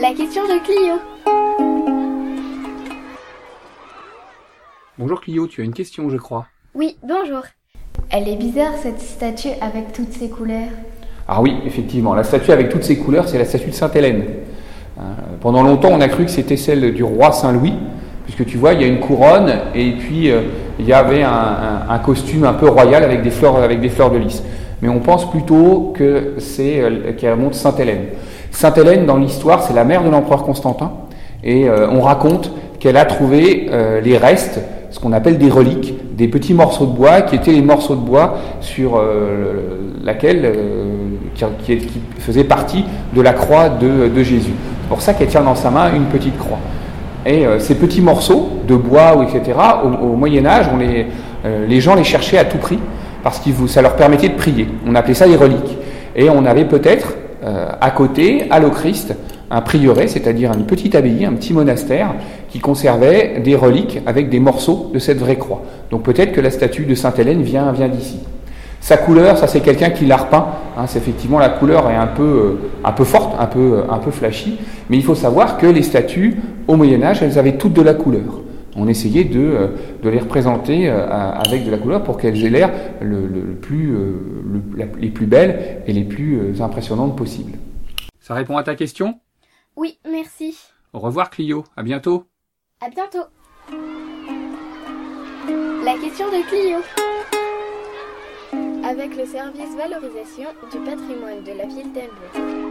La question de Clio. Bonjour Clio, tu as une question, je crois. Oui, bonjour. Elle est bizarre cette statue avec toutes ses couleurs. Ah oui, effectivement, la statue avec toutes ses couleurs, c'est la statue de Sainte-Hélène. Euh, pendant longtemps, on a cru que c'était celle du roi Saint-Louis, puisque tu vois, il y a une couronne et puis euh, il y avait un, un, costume un peu royal avec des fleurs, avec des fleurs de lys. Mais on pense plutôt que c'est euh, Sainte-Hélène. Sainte-Hélène, dans l'histoire, c'est la mère de l'empereur Constantin, et on raconte qu'elle a trouvé les restes ce qu'on appelle des reliques, des petits morceaux de bois qui étaient les morceaux de bois sur euh, laquelle euh, qui, qui, faisait partie de la croix de, de Jésus. C'est pour ça qu'elle tient dans sa main une petite croix. Et euh, ces petits morceaux de bois etc. Au, au Moyen Âge, on les, les gens les cherchaient à tout prix parce que ça leur permettait de prier. On appelait ça les reliques. Et on avait peut-être à côté, à l'Ochrist, un prieuré, c'est-à-dire une petite abbaye, un petit monastère, qui conservait des reliques avec des morceaux de cette vraie croix. Donc peut-être que la statue de Sainte Hélène vient, d'ici. Sa couleur, ça c'est quelqu'un qui l'a repeint. Hein, c'est effectivement la couleur est un peu, euh, forte, euh, un peu flashy. Mais il faut savoir que les statues au Moyen Âge, elles avaient toutes de la couleur. On essayait de, euh, de les représenter avec de la couleur pour qu'elles aient l'air le, le, plus, les plus belles et les plus impressionnantes possibles. Ça répond à ta question? Oui, merci. Au revoir Clio, à bientôt. À bientôt. La question de Clio. Avec le service valorisation du patrimoine de la ville d'Elbeuf.